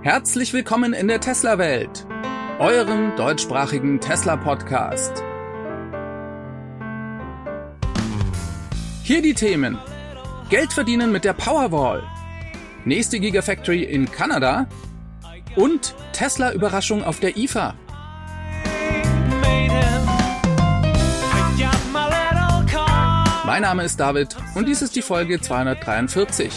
Herzlich willkommen in der Tesla-Welt, eurem deutschsprachigen Tesla-Podcast. Hier die Themen. Geld verdienen mit der Powerwall, nächste Gigafactory in Kanada und Tesla-Überraschung auf der IFA. Mein Name ist David und dies ist die Folge 243.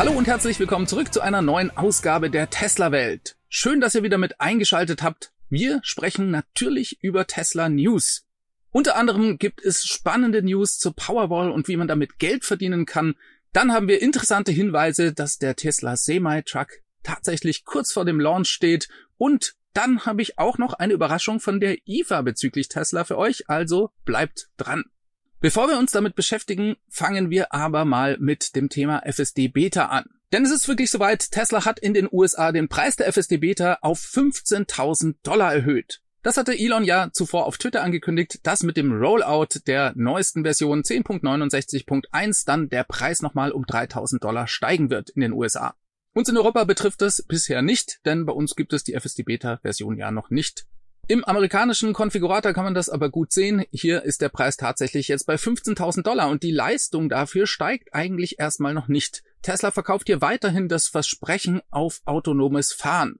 hallo und herzlich willkommen zurück zu einer neuen Ausgabe der Tesla Welt. Schön, dass ihr wieder mit eingeschaltet habt. Wir sprechen natürlich über Tesla News. Unter anderem gibt es spannende News zur Powerwall und wie man damit Geld verdienen kann. Dann haben wir interessante Hinweise, dass der Tesla Semi-Truck tatsächlich kurz vor dem Launch steht. Und dann habe ich auch noch eine Überraschung von der IFA bezüglich Tesla für euch, also bleibt dran. Bevor wir uns damit beschäftigen, fangen wir aber mal mit dem Thema FSD Beta an. Denn es ist wirklich soweit, Tesla hat in den USA den Preis der FSD Beta auf 15.000 Dollar erhöht. Das hatte Elon ja zuvor auf Twitter angekündigt, dass mit dem Rollout der neuesten Version 10.69.1 dann der Preis nochmal um 3000 Dollar steigen wird in den USA. Uns in Europa betrifft das bisher nicht, denn bei uns gibt es die FSD Beta Version ja noch nicht. Im amerikanischen Konfigurator kann man das aber gut sehen. Hier ist der Preis tatsächlich jetzt bei 15.000 Dollar und die Leistung dafür steigt eigentlich erstmal noch nicht. Tesla verkauft hier weiterhin das Versprechen auf autonomes Fahren.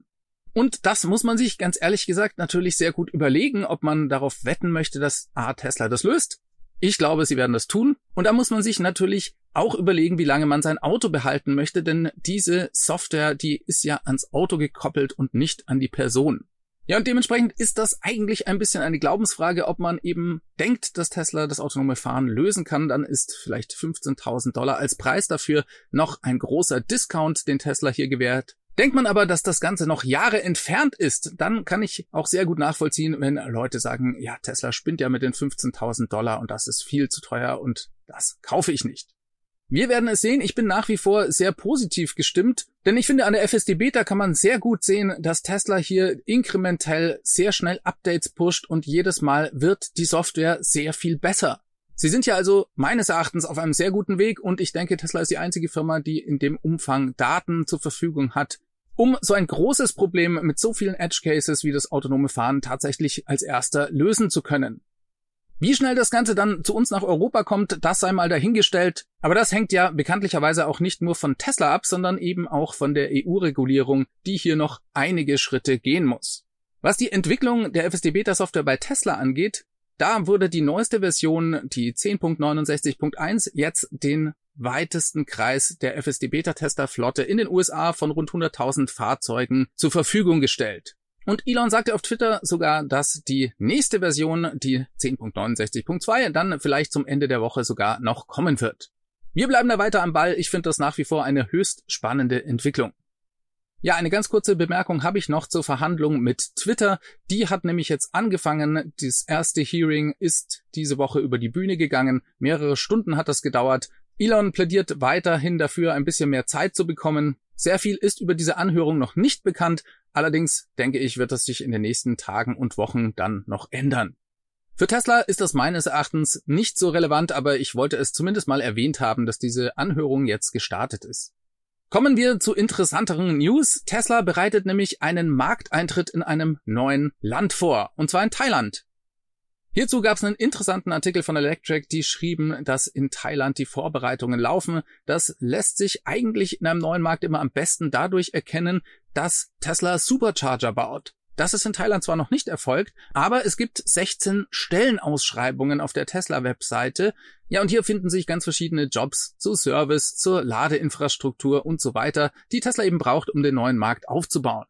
Und das muss man sich ganz ehrlich gesagt natürlich sehr gut überlegen, ob man darauf wetten möchte, dass A, Tesla das löst. Ich glaube, sie werden das tun. Und da muss man sich natürlich auch überlegen, wie lange man sein Auto behalten möchte, denn diese Software, die ist ja ans Auto gekoppelt und nicht an die Person. Ja, und dementsprechend ist das eigentlich ein bisschen eine Glaubensfrage, ob man eben denkt, dass Tesla das autonome Fahren lösen kann. Dann ist vielleicht 15.000 Dollar als Preis dafür noch ein großer Discount, den Tesla hier gewährt. Denkt man aber, dass das Ganze noch Jahre entfernt ist, dann kann ich auch sehr gut nachvollziehen, wenn Leute sagen, ja, Tesla spinnt ja mit den 15.000 Dollar und das ist viel zu teuer und das kaufe ich nicht. Wir werden es sehen. Ich bin nach wie vor sehr positiv gestimmt, denn ich finde, an der FSD Beta kann man sehr gut sehen, dass Tesla hier inkrementell sehr schnell Updates pusht und jedes Mal wird die Software sehr viel besser. Sie sind ja also meines Erachtens auf einem sehr guten Weg und ich denke, Tesla ist die einzige Firma, die in dem Umfang Daten zur Verfügung hat, um so ein großes Problem mit so vielen Edge Cases wie das autonome Fahren tatsächlich als erster lösen zu können. Wie schnell das Ganze dann zu uns nach Europa kommt, das sei mal dahingestellt. Aber das hängt ja bekanntlicherweise auch nicht nur von Tesla ab, sondern eben auch von der EU-Regulierung, die hier noch einige Schritte gehen muss. Was die Entwicklung der FSD-Beta-Software bei Tesla angeht, da wurde die neueste Version, die 10.69.1, jetzt den weitesten Kreis der FSD-Beta-Tester-Flotte in den USA von rund 100.000 Fahrzeugen zur Verfügung gestellt. Und Elon sagte auf Twitter sogar, dass die nächste Version, die 10.69.2, dann vielleicht zum Ende der Woche sogar noch kommen wird. Wir bleiben da weiter am Ball. Ich finde das nach wie vor eine höchst spannende Entwicklung. Ja, eine ganz kurze Bemerkung habe ich noch zur Verhandlung mit Twitter. Die hat nämlich jetzt angefangen. Das erste Hearing ist diese Woche über die Bühne gegangen. Mehrere Stunden hat das gedauert. Elon plädiert weiterhin dafür, ein bisschen mehr Zeit zu bekommen. Sehr viel ist über diese Anhörung noch nicht bekannt. Allerdings denke ich, wird das sich in den nächsten Tagen und Wochen dann noch ändern. Für Tesla ist das meines Erachtens nicht so relevant, aber ich wollte es zumindest mal erwähnt haben, dass diese Anhörung jetzt gestartet ist. Kommen wir zu interessanteren News. Tesla bereitet nämlich einen Markteintritt in einem neuen Land vor, und zwar in Thailand. Hierzu gab es einen interessanten Artikel von Electric, die schrieben, dass in Thailand die Vorbereitungen laufen. Das lässt sich eigentlich in einem neuen Markt immer am besten dadurch erkennen, dass Tesla Supercharger baut. Das ist in Thailand zwar noch nicht erfolgt, aber es gibt 16 Stellenausschreibungen auf der Tesla-Webseite. Ja, und hier finden sich ganz verschiedene Jobs zu Service, zur Ladeinfrastruktur und so weiter, die Tesla eben braucht, um den neuen Markt aufzubauen.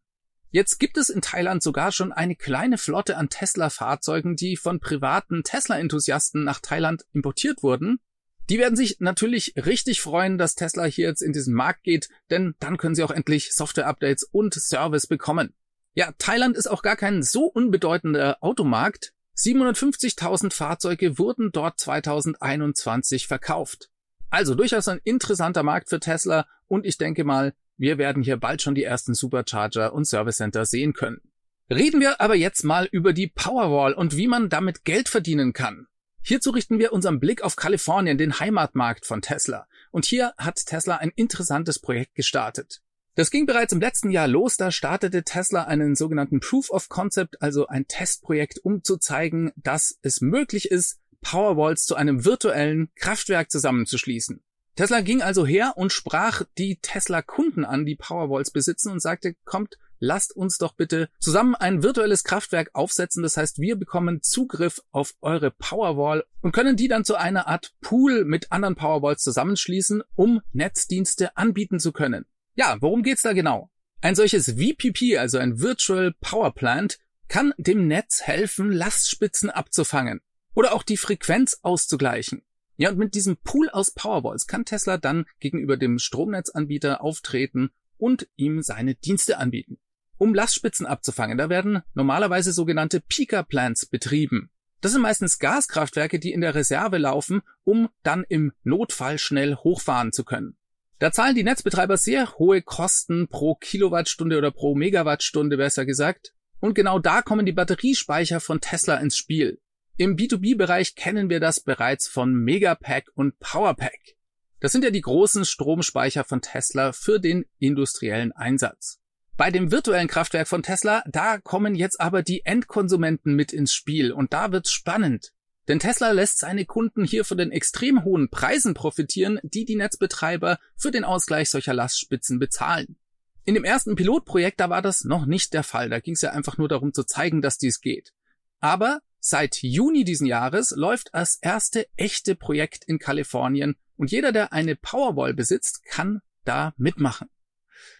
Jetzt gibt es in Thailand sogar schon eine kleine Flotte an Tesla-Fahrzeugen, die von privaten Tesla-Enthusiasten nach Thailand importiert wurden. Die werden sich natürlich richtig freuen, dass Tesla hier jetzt in diesen Markt geht, denn dann können sie auch endlich Software-Updates und Service bekommen. Ja, Thailand ist auch gar kein so unbedeutender Automarkt. 750.000 Fahrzeuge wurden dort 2021 verkauft. Also durchaus ein interessanter Markt für Tesla und ich denke mal, wir werden hier bald schon die ersten Supercharger und Service Center sehen können. Reden wir aber jetzt mal über die Powerwall und wie man damit Geld verdienen kann. Hierzu richten wir unseren Blick auf Kalifornien, den Heimatmarkt von Tesla. Und hier hat Tesla ein interessantes Projekt gestartet. Das ging bereits im letzten Jahr los, da startete Tesla einen sogenannten Proof of Concept, also ein Testprojekt, um zu zeigen, dass es möglich ist, Powerwalls zu einem virtuellen Kraftwerk zusammenzuschließen. Tesla ging also her und sprach die Tesla-Kunden an, die Powerwalls besitzen und sagte, kommt, lasst uns doch bitte zusammen ein virtuelles Kraftwerk aufsetzen. Das heißt, wir bekommen Zugriff auf eure Powerwall und können die dann zu einer Art Pool mit anderen Powerwalls zusammenschließen, um Netzdienste anbieten zu können. Ja, worum geht's da genau? Ein solches VPP, also ein Virtual Power Plant, kann dem Netz helfen, Lastspitzen abzufangen oder auch die Frequenz auszugleichen. Ja, und mit diesem Pool aus Powerwalls kann Tesla dann gegenüber dem Stromnetzanbieter auftreten und ihm seine Dienste anbieten. Um Lastspitzen abzufangen, da werden normalerweise sogenannte Peaker Plants betrieben. Das sind meistens Gaskraftwerke, die in der Reserve laufen, um dann im Notfall schnell hochfahren zu können. Da zahlen die Netzbetreiber sehr hohe Kosten pro Kilowattstunde oder pro Megawattstunde besser gesagt. Und genau da kommen die Batteriespeicher von Tesla ins Spiel. Im B2B-Bereich kennen wir das bereits von Megapack und Powerpack. Das sind ja die großen Stromspeicher von Tesla für den industriellen Einsatz. Bei dem virtuellen Kraftwerk von Tesla, da kommen jetzt aber die Endkonsumenten mit ins Spiel und da wird's spannend. Denn Tesla lässt seine Kunden hier von den extrem hohen Preisen profitieren, die die Netzbetreiber für den Ausgleich solcher Lastspitzen bezahlen. In dem ersten Pilotprojekt, da war das noch nicht der Fall. Da ging es ja einfach nur darum zu zeigen, dass dies geht. Aber seit Juni diesen Jahres läuft das erste echte Projekt in Kalifornien und jeder, der eine Powerwall besitzt, kann da mitmachen.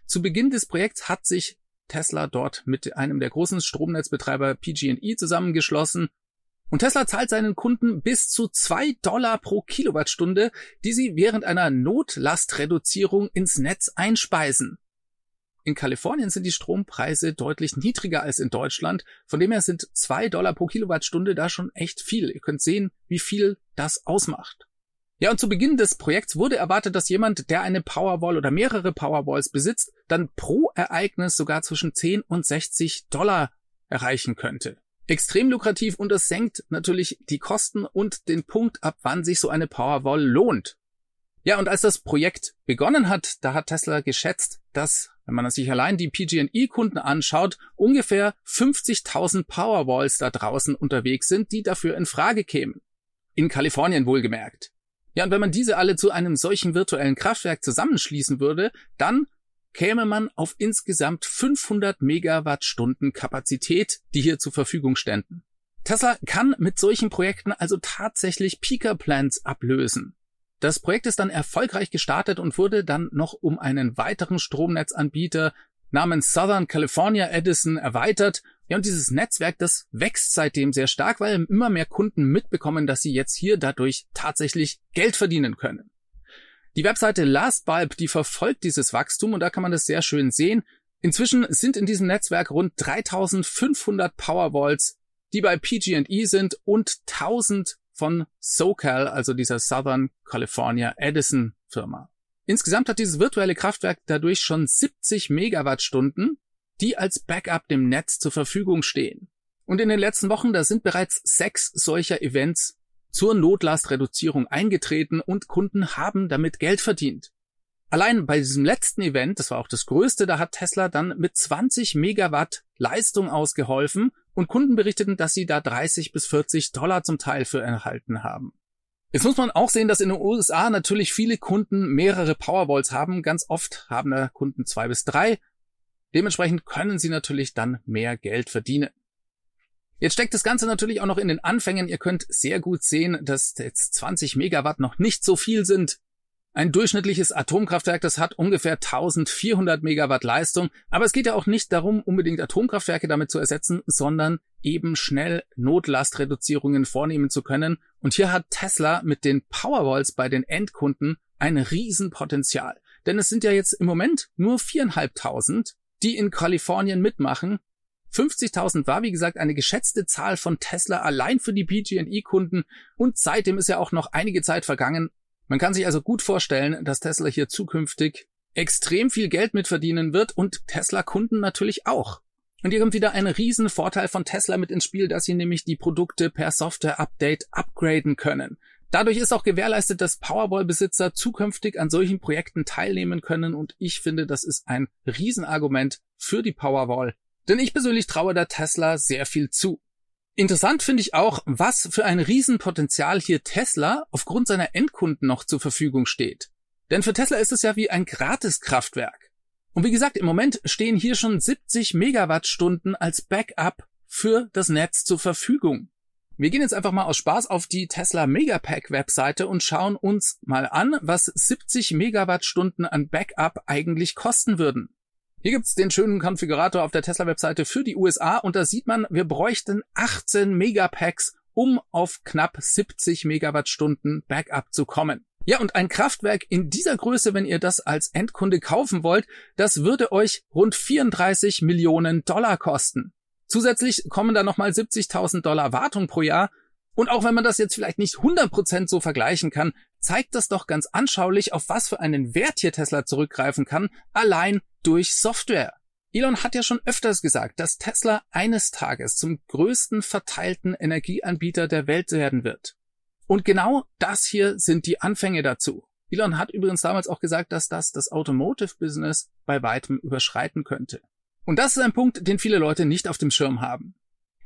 Zu Beginn des Projekts hat sich Tesla dort mit einem der großen Stromnetzbetreiber PG&E zusammengeschlossen und Tesla zahlt seinen Kunden bis zu zwei Dollar pro Kilowattstunde, die sie während einer Notlastreduzierung ins Netz einspeisen. In Kalifornien sind die Strompreise deutlich niedriger als in Deutschland, von dem her sind zwei Dollar pro Kilowattstunde da schon echt viel. Ihr könnt sehen, wie viel das ausmacht. Ja, und zu Beginn des Projekts wurde erwartet, dass jemand, der eine Powerwall oder mehrere Powerwalls besitzt, dann pro Ereignis sogar zwischen 10 und 60 Dollar erreichen könnte extrem lukrativ und es senkt natürlich die Kosten und den Punkt ab, wann sich so eine Powerwall lohnt. Ja, und als das Projekt begonnen hat, da hat Tesla geschätzt, dass, wenn man sich allein die PG&E-Kunden anschaut, ungefähr 50.000 Powerwalls da draußen unterwegs sind, die dafür in Frage kämen. In Kalifornien wohlgemerkt. Ja, und wenn man diese alle zu einem solchen virtuellen Kraftwerk zusammenschließen würde, dann käme man auf insgesamt 500 Megawattstunden Kapazität, die hier zur Verfügung ständen. Tesla kann mit solchen Projekten also tatsächlich Peaker Plants ablösen. Das Projekt ist dann erfolgreich gestartet und wurde dann noch um einen weiteren Stromnetzanbieter namens Southern California Edison erweitert. Ja, und dieses Netzwerk, das wächst seitdem sehr stark, weil immer mehr Kunden mitbekommen, dass sie jetzt hier dadurch tatsächlich Geld verdienen können. Die Webseite LastBulb, die verfolgt dieses Wachstum und da kann man das sehr schön sehen. Inzwischen sind in diesem Netzwerk rund 3500 Powerwalls, die bei PG&E sind und 1000 von SoCal, also dieser Southern California Edison Firma. Insgesamt hat dieses virtuelle Kraftwerk dadurch schon 70 Megawattstunden, die als Backup dem Netz zur Verfügung stehen. Und in den letzten Wochen, da sind bereits sechs solcher Events zur Notlastreduzierung eingetreten und Kunden haben damit Geld verdient. Allein bei diesem letzten Event, das war auch das größte, da hat Tesla dann mit 20 Megawatt Leistung ausgeholfen und Kunden berichteten, dass sie da 30 bis 40 Dollar zum Teil für erhalten haben. Jetzt muss man auch sehen, dass in den USA natürlich viele Kunden mehrere Powerwalls haben. Ganz oft haben da Kunden zwei bis drei. Dementsprechend können sie natürlich dann mehr Geld verdienen. Jetzt steckt das Ganze natürlich auch noch in den Anfängen. Ihr könnt sehr gut sehen, dass jetzt 20 Megawatt noch nicht so viel sind. Ein durchschnittliches Atomkraftwerk, das hat ungefähr 1400 Megawatt Leistung. Aber es geht ja auch nicht darum, unbedingt Atomkraftwerke damit zu ersetzen, sondern eben schnell Notlastreduzierungen vornehmen zu können. Und hier hat Tesla mit den Powerwalls bei den Endkunden ein Riesenpotenzial. Denn es sind ja jetzt im Moment nur viereinhalbtausend, die in Kalifornien mitmachen 50.000 war, wie gesagt, eine geschätzte Zahl von Tesla allein für die PG&E-Kunden und seitdem ist ja auch noch einige Zeit vergangen. Man kann sich also gut vorstellen, dass Tesla hier zukünftig extrem viel Geld mitverdienen wird und Tesla-Kunden natürlich auch. Und hier kommt wieder ein riesen Vorteil von Tesla mit ins Spiel, dass sie nämlich die Produkte per Software-Update upgraden können. Dadurch ist auch gewährleistet, dass Powerball-Besitzer zukünftig an solchen Projekten teilnehmen können und ich finde, das ist ein Riesenargument für die Powerwall, denn ich persönlich traue der Tesla sehr viel zu. Interessant finde ich auch, was für ein Riesenpotenzial hier Tesla aufgrund seiner Endkunden noch zur Verfügung steht. Denn für Tesla ist es ja wie ein Gratiskraftwerk. Und wie gesagt, im Moment stehen hier schon 70 Megawattstunden als Backup für das Netz zur Verfügung. Wir gehen jetzt einfach mal aus Spaß auf die Tesla Megapack Webseite und schauen uns mal an, was 70 Megawattstunden an Backup eigentlich kosten würden. Hier gibt's den schönen Konfigurator auf der Tesla Webseite für die USA und da sieht man, wir bräuchten 18 Megapacks, um auf knapp 70 Megawattstunden Backup zu kommen. Ja, und ein Kraftwerk in dieser Größe, wenn ihr das als Endkunde kaufen wollt, das würde euch rund 34 Millionen Dollar kosten. Zusätzlich kommen da nochmal 70.000 Dollar Wartung pro Jahr. Und auch wenn man das jetzt vielleicht nicht 100% so vergleichen kann, zeigt das doch ganz anschaulich, auf was für einen Wert hier Tesla zurückgreifen kann, allein durch Software. Elon hat ja schon öfters gesagt, dass Tesla eines Tages zum größten verteilten Energieanbieter der Welt werden wird. Und genau das hier sind die Anfänge dazu. Elon hat übrigens damals auch gesagt, dass das das Automotive Business bei weitem überschreiten könnte. Und das ist ein Punkt, den viele Leute nicht auf dem Schirm haben.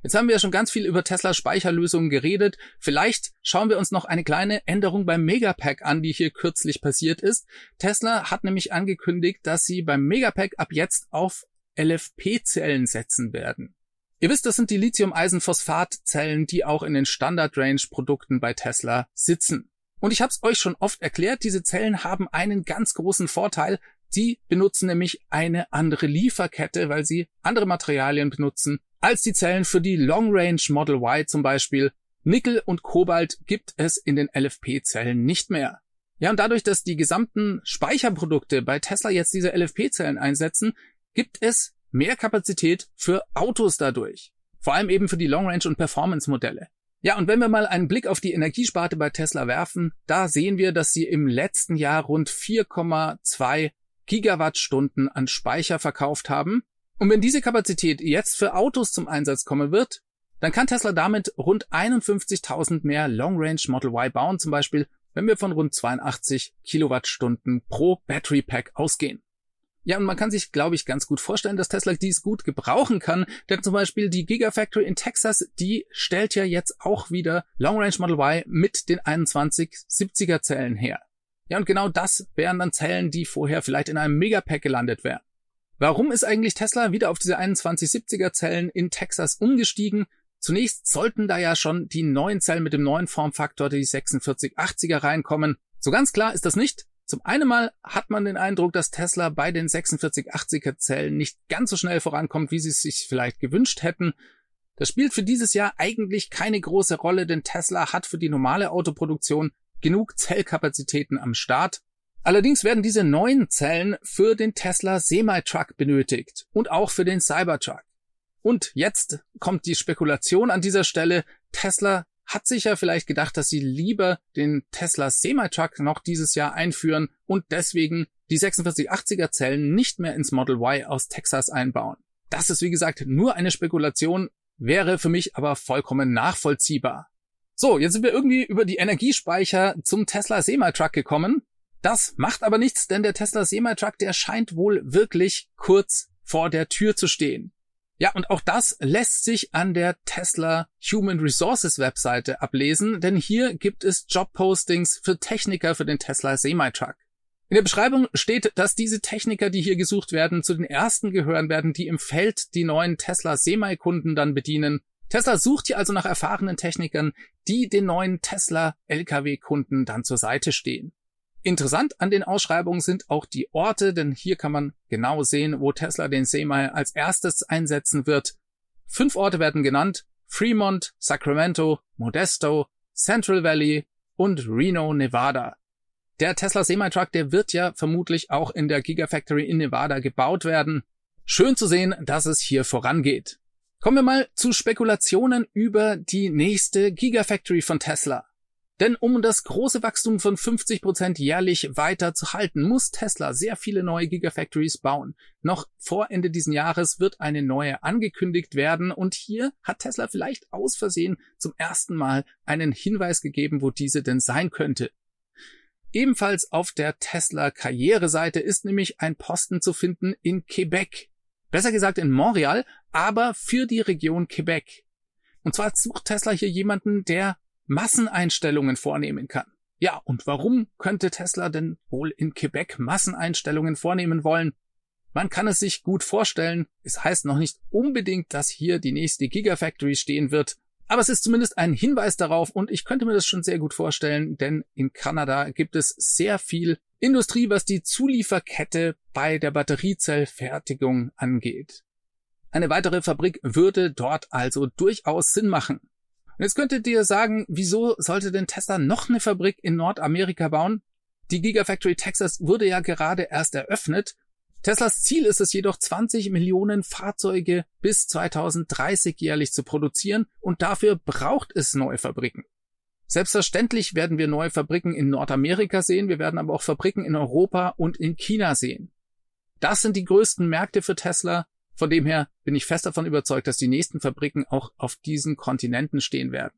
Jetzt haben wir ja schon ganz viel über Tesla Speicherlösungen geredet. Vielleicht schauen wir uns noch eine kleine Änderung beim Megapack an, die hier kürzlich passiert ist. Tesla hat nämlich angekündigt, dass sie beim Megapack ab jetzt auf LFP-Zellen setzen werden. Ihr wisst, das sind die Lithium-Eisenphosphat-Zellen, die auch in den Standard-Range-Produkten bei Tesla sitzen. Und ich habe es euch schon oft erklärt, diese Zellen haben einen ganz großen Vorteil, Sie benutzen nämlich eine andere Lieferkette, weil sie andere Materialien benutzen als die Zellen für die Long Range Model Y zum Beispiel. Nickel und Kobalt gibt es in den LFP-Zellen nicht mehr. Ja, und dadurch, dass die gesamten Speicherprodukte bei Tesla jetzt diese LFP-Zellen einsetzen, gibt es mehr Kapazität für Autos dadurch. Vor allem eben für die Long Range und Performance Modelle. Ja, und wenn wir mal einen Blick auf die Energiesparte bei Tesla werfen, da sehen wir, dass sie im letzten Jahr rund 4,2 Gigawattstunden an Speicher verkauft haben. Und wenn diese Kapazität jetzt für Autos zum Einsatz kommen wird, dann kann Tesla damit rund 51.000 mehr Long Range Model Y bauen, zum Beispiel, wenn wir von rund 82 Kilowattstunden pro Battery Pack ausgehen. Ja, und man kann sich, glaube ich, ganz gut vorstellen, dass Tesla dies gut gebrauchen kann, denn zum Beispiel die Gigafactory in Texas, die stellt ja jetzt auch wieder Long Range Model Y mit den 2170er Zellen her. Ja, und genau das wären dann Zellen, die vorher vielleicht in einem Megapack gelandet wären. Warum ist eigentlich Tesla wieder auf diese 2170er Zellen in Texas umgestiegen? Zunächst sollten da ja schon die neuen Zellen mit dem neuen Formfaktor, die 4680er reinkommen. So ganz klar ist das nicht. Zum einen mal hat man den Eindruck, dass Tesla bei den 4680er Zellen nicht ganz so schnell vorankommt, wie sie es sich vielleicht gewünscht hätten. Das spielt für dieses Jahr eigentlich keine große Rolle, denn Tesla hat für die normale Autoproduktion genug Zellkapazitäten am Start. Allerdings werden diese neuen Zellen für den Tesla Semi-Truck benötigt und auch für den Cybertruck. Und jetzt kommt die Spekulation an dieser Stelle. Tesla hat sich ja vielleicht gedacht, dass sie lieber den Tesla Semi-Truck noch dieses Jahr einführen und deswegen die 4680er Zellen nicht mehr ins Model Y aus Texas einbauen. Das ist wie gesagt nur eine Spekulation, wäre für mich aber vollkommen nachvollziehbar. So, jetzt sind wir irgendwie über die Energiespeicher zum Tesla Semi-Truck gekommen. Das macht aber nichts, denn der Tesla Semi-Truck, der scheint wohl wirklich kurz vor der Tür zu stehen. Ja, und auch das lässt sich an der Tesla Human Resources Webseite ablesen, denn hier gibt es Jobpostings für Techniker für den Tesla Semi-Truck. In der Beschreibung steht, dass diese Techniker, die hier gesucht werden, zu den ersten gehören werden, die im Feld die neuen Tesla Semi-Kunden dann bedienen Tesla sucht hier also nach erfahrenen Technikern, die den neuen Tesla Lkw-Kunden dann zur Seite stehen. Interessant an den Ausschreibungen sind auch die Orte, denn hier kann man genau sehen, wo Tesla den Semi als erstes einsetzen wird. Fünf Orte werden genannt. Fremont, Sacramento, Modesto, Central Valley und Reno, Nevada. Der Tesla Semi-Truck, der wird ja vermutlich auch in der Gigafactory in Nevada gebaut werden. Schön zu sehen, dass es hier vorangeht. Kommen wir mal zu Spekulationen über die nächste Gigafactory von Tesla. Denn um das große Wachstum von 50 Prozent jährlich weiter zu halten, muss Tesla sehr viele neue Gigafactories bauen. Noch vor Ende diesen Jahres wird eine neue angekündigt werden und hier hat Tesla vielleicht aus Versehen zum ersten Mal einen Hinweis gegeben, wo diese denn sein könnte. Ebenfalls auf der Tesla Karriereseite ist nämlich ein Posten zu finden in Quebec. Besser gesagt in Montreal, aber für die Region Quebec. Und zwar sucht Tesla hier jemanden, der Masseneinstellungen vornehmen kann. Ja, und warum könnte Tesla denn wohl in Quebec Masseneinstellungen vornehmen wollen? Man kann es sich gut vorstellen. Es heißt noch nicht unbedingt, dass hier die nächste Gigafactory stehen wird. Aber es ist zumindest ein Hinweis darauf und ich könnte mir das schon sehr gut vorstellen, denn in Kanada gibt es sehr viel Industrie, was die Zulieferkette bei der Batteriezellfertigung angeht. Eine weitere Fabrik würde dort also durchaus Sinn machen. Und jetzt könntet ihr sagen, wieso sollte denn Tesla noch eine Fabrik in Nordamerika bauen? Die Gigafactory Texas wurde ja gerade erst eröffnet. Teslas Ziel ist es jedoch, 20 Millionen Fahrzeuge bis 2030 jährlich zu produzieren und dafür braucht es neue Fabriken. Selbstverständlich werden wir neue Fabriken in Nordamerika sehen, wir werden aber auch Fabriken in Europa und in China sehen. Das sind die größten Märkte für Tesla von dem her bin ich fest davon überzeugt, dass die nächsten Fabriken auch auf diesen Kontinenten stehen werden.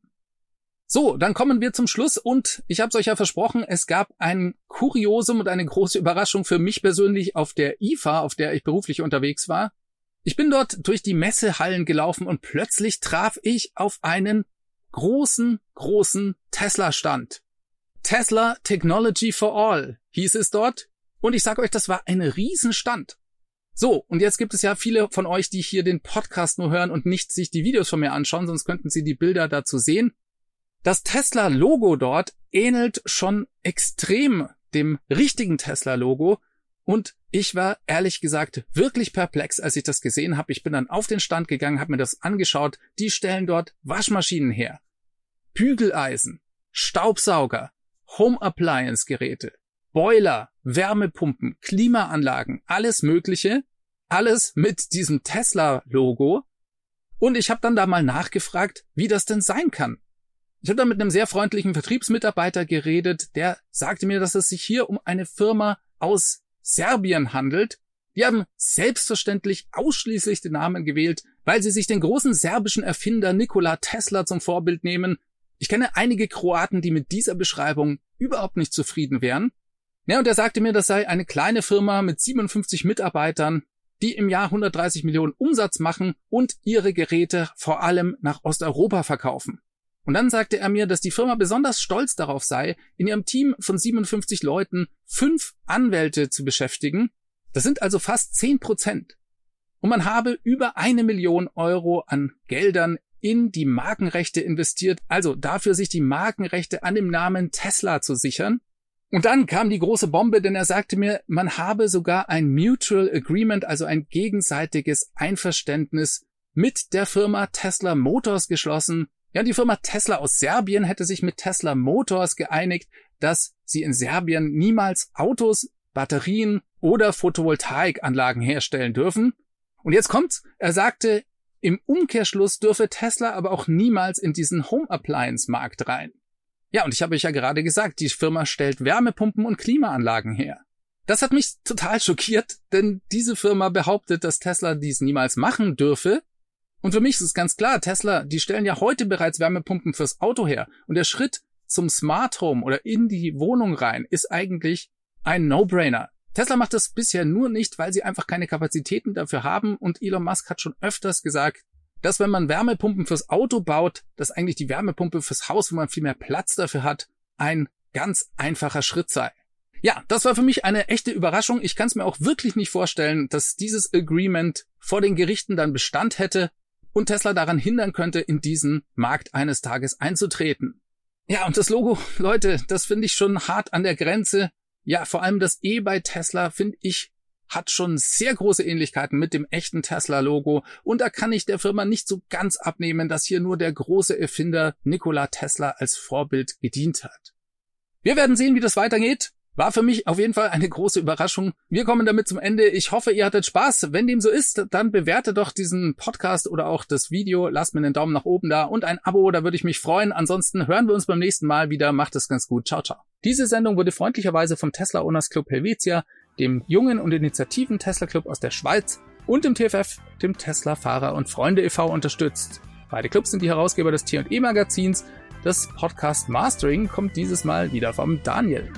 So, dann kommen wir zum Schluss und ich habe es euch ja versprochen, es gab ein Kuriosum und eine große Überraschung für mich persönlich auf der IFA, auf der ich beruflich unterwegs war. Ich bin dort durch die Messehallen gelaufen und plötzlich traf ich auf einen großen, großen Tesla-Stand. Tesla Technology for All hieß es dort. Und ich sage euch, das war ein Riesenstand. So, und jetzt gibt es ja viele von euch, die hier den Podcast nur hören und nicht sich die Videos von mir anschauen, sonst könnten sie die Bilder dazu sehen. Das Tesla-Logo dort ähnelt schon extrem dem richtigen Tesla-Logo und ich war ehrlich gesagt wirklich perplex, als ich das gesehen habe. Ich bin dann auf den Stand gegangen, habe mir das angeschaut. Die stellen dort Waschmaschinen her, Bügeleisen, Staubsauger, Home Appliance Geräte, Boiler, Wärmepumpen, Klimaanlagen, alles Mögliche, alles mit diesem Tesla-Logo. Und ich habe dann da mal nachgefragt, wie das denn sein kann. Ich habe dann mit einem sehr freundlichen Vertriebsmitarbeiter geredet, der sagte mir, dass es sich hier um eine Firma aus Serbien handelt. Die haben selbstverständlich ausschließlich den Namen gewählt, weil sie sich den großen serbischen Erfinder Nikola Tesla zum Vorbild nehmen. Ich kenne einige Kroaten, die mit dieser Beschreibung überhaupt nicht zufrieden wären. Ja, und er sagte mir, das sei eine kleine Firma mit 57 Mitarbeitern, die im Jahr 130 Millionen Umsatz machen und ihre Geräte vor allem nach Osteuropa verkaufen. Und dann sagte er mir, dass die Firma besonders stolz darauf sei, in ihrem Team von 57 Leuten fünf Anwälte zu beschäftigen. Das sind also fast 10 Prozent. Und man habe über eine Million Euro an Geldern in die Markenrechte investiert, also dafür sich die Markenrechte an dem Namen Tesla zu sichern. Und dann kam die große Bombe, denn er sagte mir, man habe sogar ein Mutual Agreement, also ein gegenseitiges Einverständnis mit der Firma Tesla Motors geschlossen. Ja, die Firma Tesla aus Serbien hätte sich mit Tesla Motors geeinigt, dass sie in Serbien niemals Autos, Batterien oder Photovoltaikanlagen herstellen dürfen. Und jetzt kommt's, er sagte, im Umkehrschluss dürfe Tesla aber auch niemals in diesen Home Appliance Markt rein. Ja, und ich habe euch ja gerade gesagt, die Firma stellt Wärmepumpen und Klimaanlagen her. Das hat mich total schockiert, denn diese Firma behauptet, dass Tesla dies niemals machen dürfe. Und für mich ist es ganz klar, Tesla, die stellen ja heute bereits Wärmepumpen fürs Auto her. Und der Schritt zum Smart Home oder in die Wohnung rein ist eigentlich ein No-Brainer. Tesla macht das bisher nur nicht, weil sie einfach keine Kapazitäten dafür haben und Elon Musk hat schon öfters gesagt, dass wenn man Wärmepumpen fürs Auto baut, dass eigentlich die Wärmepumpe fürs Haus, wo man viel mehr Platz dafür hat, ein ganz einfacher Schritt sei. Ja, das war für mich eine echte Überraschung. Ich kann es mir auch wirklich nicht vorstellen, dass dieses Agreement vor den Gerichten dann Bestand hätte und Tesla daran hindern könnte, in diesen Markt eines Tages einzutreten. Ja, und das Logo, Leute, das finde ich schon hart an der Grenze. Ja, vor allem das E bei Tesla finde ich hat schon sehr große Ähnlichkeiten mit dem echten Tesla-Logo und da kann ich der Firma nicht so ganz abnehmen, dass hier nur der große Erfinder Nikola Tesla als Vorbild gedient hat. Wir werden sehen, wie das weitergeht. War für mich auf jeden Fall eine große Überraschung. Wir kommen damit zum Ende. Ich hoffe, ihr hattet Spaß. Wenn dem so ist, dann bewerte doch diesen Podcast oder auch das Video. Lasst mir einen Daumen nach oben da und ein Abo, da würde ich mich freuen. Ansonsten hören wir uns beim nächsten Mal wieder. Macht es ganz gut. Ciao, ciao. Diese Sendung wurde freundlicherweise vom Tesla Owners Club Helvetia, dem jungen und initiativen Tesla Club aus der Schweiz und dem TFF, dem Tesla Fahrer und Freunde e.V. unterstützt. Beide Clubs sind die Herausgeber des T&E Magazins. Das Podcast Mastering kommt dieses Mal wieder vom Daniel.